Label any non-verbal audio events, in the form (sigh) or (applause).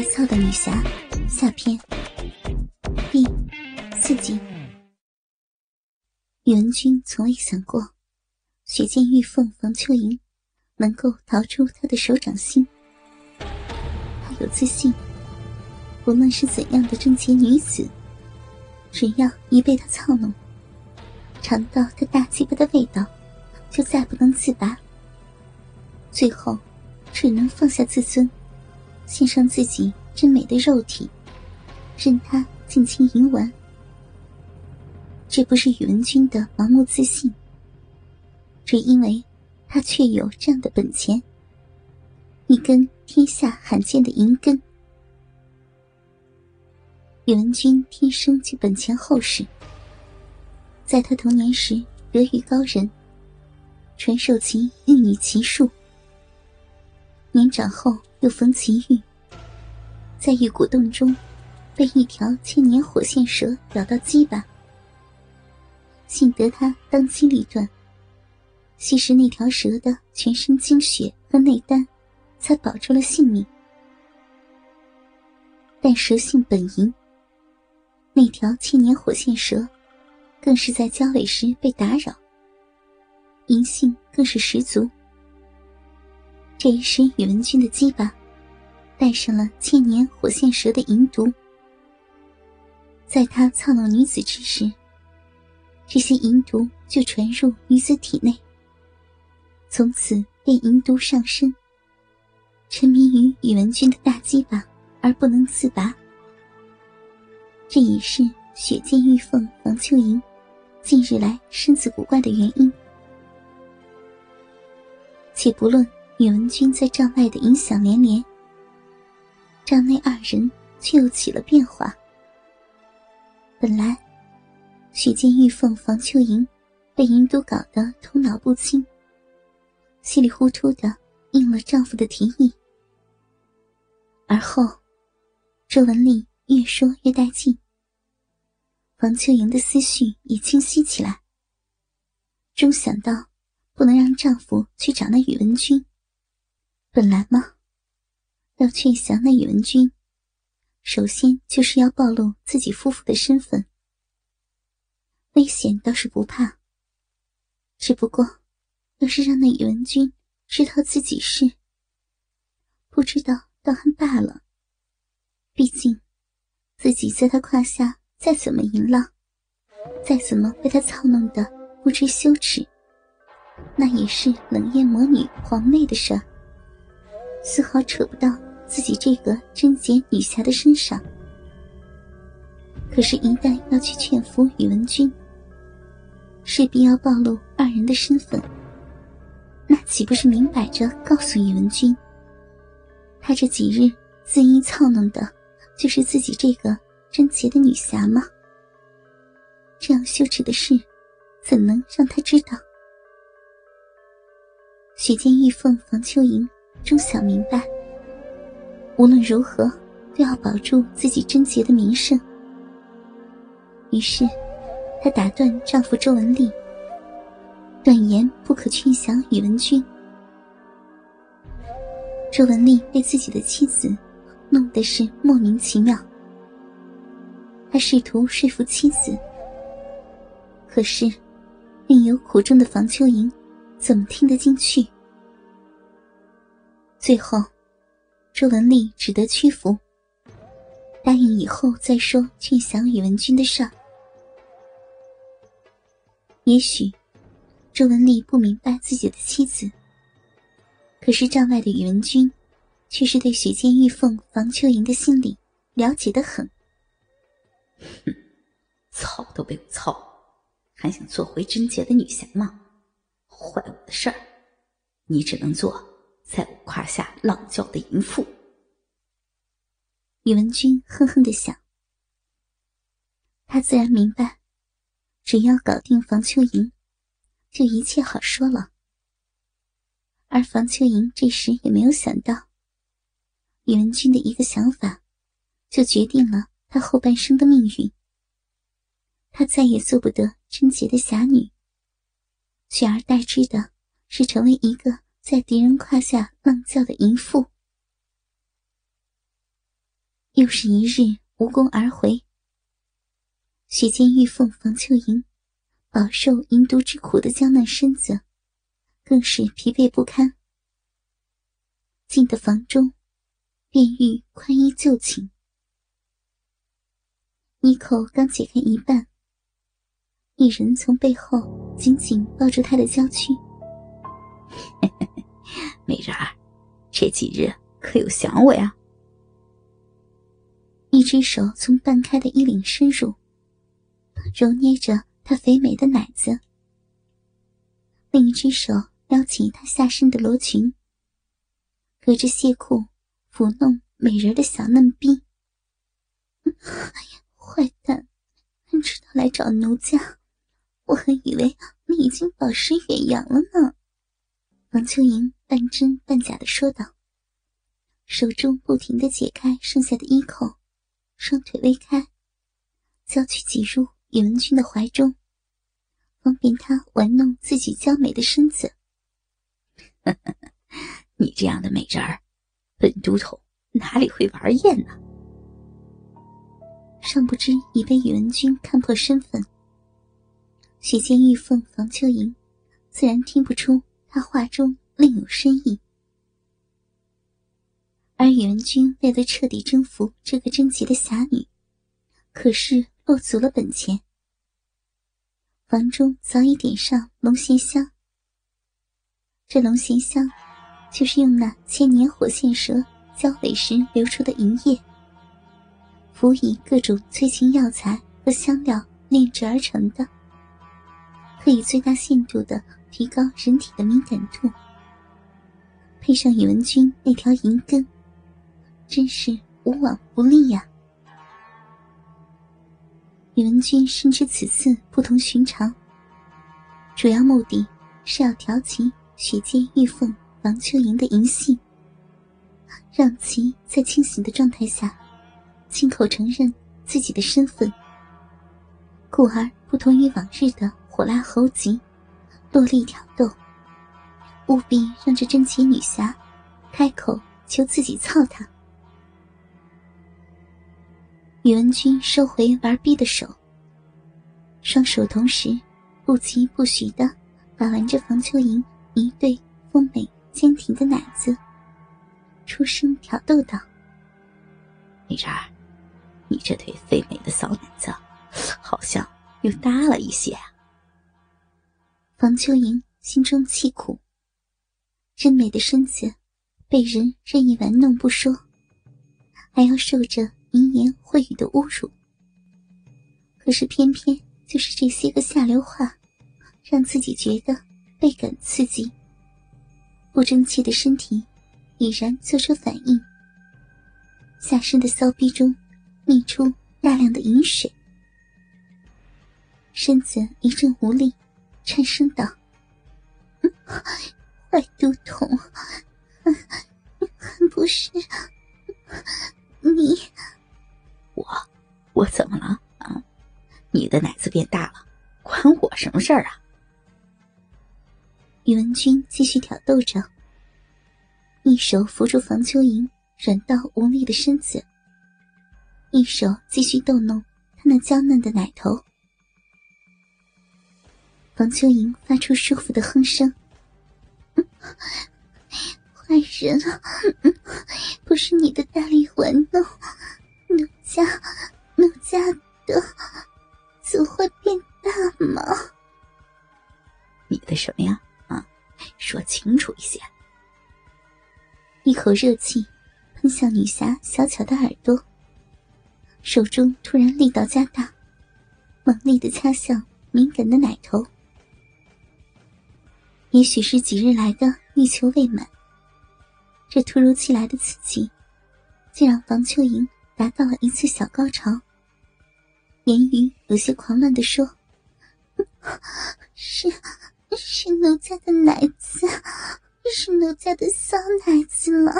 白糙的女侠下篇第四集。宇文君从未想过，雪见玉凤房秋莹能够逃出他的手掌心。他有自信，无论是怎样的贞洁女子，只要一被他操弄，尝到他大鸡巴的味道，就再不能自拔。最后，只能放下自尊。献上自己真美的肉体，任他尽情淫玩。这不是宇文君的盲目自信，只因为他确有这样的本钱——一根天下罕见的银根。宇文君天生就本钱厚实，在他童年时得遇高人，传授其玉女奇术。年长后又逢奇遇，在玉骨洞中被一条千年火线蛇咬到鸡巴，幸得他当机立断，吸食那条蛇的全身精血和内丹，才保住了性命。但蛇性本淫，那条千年火线蛇更是在交尾时被打扰，淫性更是十足。这一时，宇文君的鸡巴带上了千年火线蛇的银毒，在他操弄女子之时，这些银毒就传入女子体内，从此便淫毒上身，沉迷于宇文君的大鸡巴而不能自拔。这也是雪见玉凤房秋莹近日来身子古怪的原因。且不论。宇文君在帐外的影响连连，帐内二人却又起了变化。本来，许建玉凤房秋莹被银都搞得头脑不清，稀里糊涂的应了丈夫的提议。而后，周文丽越说越带劲，房秋莹的思绪也清晰起来，终想到不能让丈夫去找那宇文君。本来嘛，要劝降那宇文君，首先就是要暴露自己夫妇的身份。危险倒是不怕，只不过，要是让那宇文君知道自己是，不知道倒还罢了。毕竟，自己在他胯下再怎么淫浪，再怎么被他操弄的不知羞耻，那也是冷艳魔女皇妹的事儿。丝毫扯不到自己这个贞洁女侠的身上。可是，一旦要去劝服宇文君，势必要暴露二人的身份，那岂不是明摆着告诉宇文君，他这几日恣意操弄的，就是自己这个贞洁的女侠吗？这样羞耻的事，怎能让他知道？许见玉凤房秋莹。终想明白，无论如何都要保住自己贞洁的名声。于是，她打断丈夫周文丽，断言不可劝降宇文君。周文丽被自己的妻子弄得是莫名其妙，他试图说服妻子，可是另有苦衷的房秋莹怎么听得进去？最后，周文丽只得屈服，答应以后再说劝降宇文君的事儿。也许，周文丽不明白自己的妻子，可是帐外的宇文君，却是对雪见玉凤房秋莹的心理了解的很。哼，操都被我操，还想做回贞洁的女侠吗？坏我的事儿，你只能做。在我胯下浪叫的淫妇，宇文君哼哼的想。他自然明白，只要搞定房秋莹，就一切好说了。而房秋莹这时也没有想到，宇文君的一个想法，就决定了他后半生的命运。他再也做不得贞洁的侠女，取而代之的是成为一个。在敌人胯下浪叫的淫妇。又是一日无功而回。许见玉凤房秋莹饱受淫毒之苦的娇嫩身子，更是疲惫不堪。进的房中，便欲宽衣就寝。衣扣刚解开一半，一人从背后紧紧抱住她的娇躯。美人儿，这几日可有想我呀？一只手从半开的衣领深入，揉捏着她肥美的奶子；另一只手撩起她下身的罗裙，隔着亵裤抚弄美人的小嫩逼。(laughs) 坏蛋，你知道来找奴家，我还以为你已经饱食远扬了呢。王秋莹半真半假的说道，手中不停的解开剩下的衣扣，双腿微开，娇躯挤入宇文君的怀中，方便他玩弄自己娇美的身子。(laughs) 你这样的美人儿，本都头哪里会玩厌呢？尚不知已被宇文君看破身份，许见玉凤房秋莹，自然听不出。他话中另有深意，而宇文君为了彻底征服这个贞洁的侠女，可是落足了本钱。房中早已点上龙涎香，这龙涎香就是用那千年火线蛇交尾时流出的银液，辅以各种催情药材和香料炼制而成的，可以最大限度的。提高人体的敏感度，配上宇文君那条银根，真是无往不利呀！宇文君深知此次不同寻常，主要目的是要调起雪见玉凤王秋莹的淫性，让其在清醒的状态下，亲口承认自己的身份，故而不同于往日的火辣猴急。落力挑逗，务必让这贞洁女侠开口求自己操她。宇文君收回玩逼的手，双手同时不疾不徐的把玩着房秋莹一对丰美坚挺的奶子，出声挑逗道：“美人儿，你这对肥美的骚奶子，好像又大了一些啊。”房秋莹心中气苦，真美的身子被人任意玩弄不说，还要受着淫言秽语的侮辱。可是偏偏就是这些个下流话，让自己觉得倍感刺激。不争气的身体已然做出反应，下身的骚逼中溢出大量的饮水，身子一阵无力。颤声道：“坏毒童，还不是你？我我怎么了啊？你的奶子变大了，关我什么事儿啊？”宇文君继续挑逗着，一手扶住房秋莹软到无力的身子，一手继续逗弄她那娇嫩的奶头。王秋莹发出舒服的哼声：“坏人啊，不是你的大力玩弄，奴家，奴家的，怎会变大吗？你的什么呀？啊，说清楚一些！”一口热气喷向女侠小巧的耳朵，手中突然力道加大，猛力的掐向敏感的奶头。也许是几日来的欲求未满，这突如其来的刺激，竟让房秋莹达到了一次小高潮。言语有些狂乱的说：“ (laughs) 是，是奴家的奶子，是奴家的小奶子了，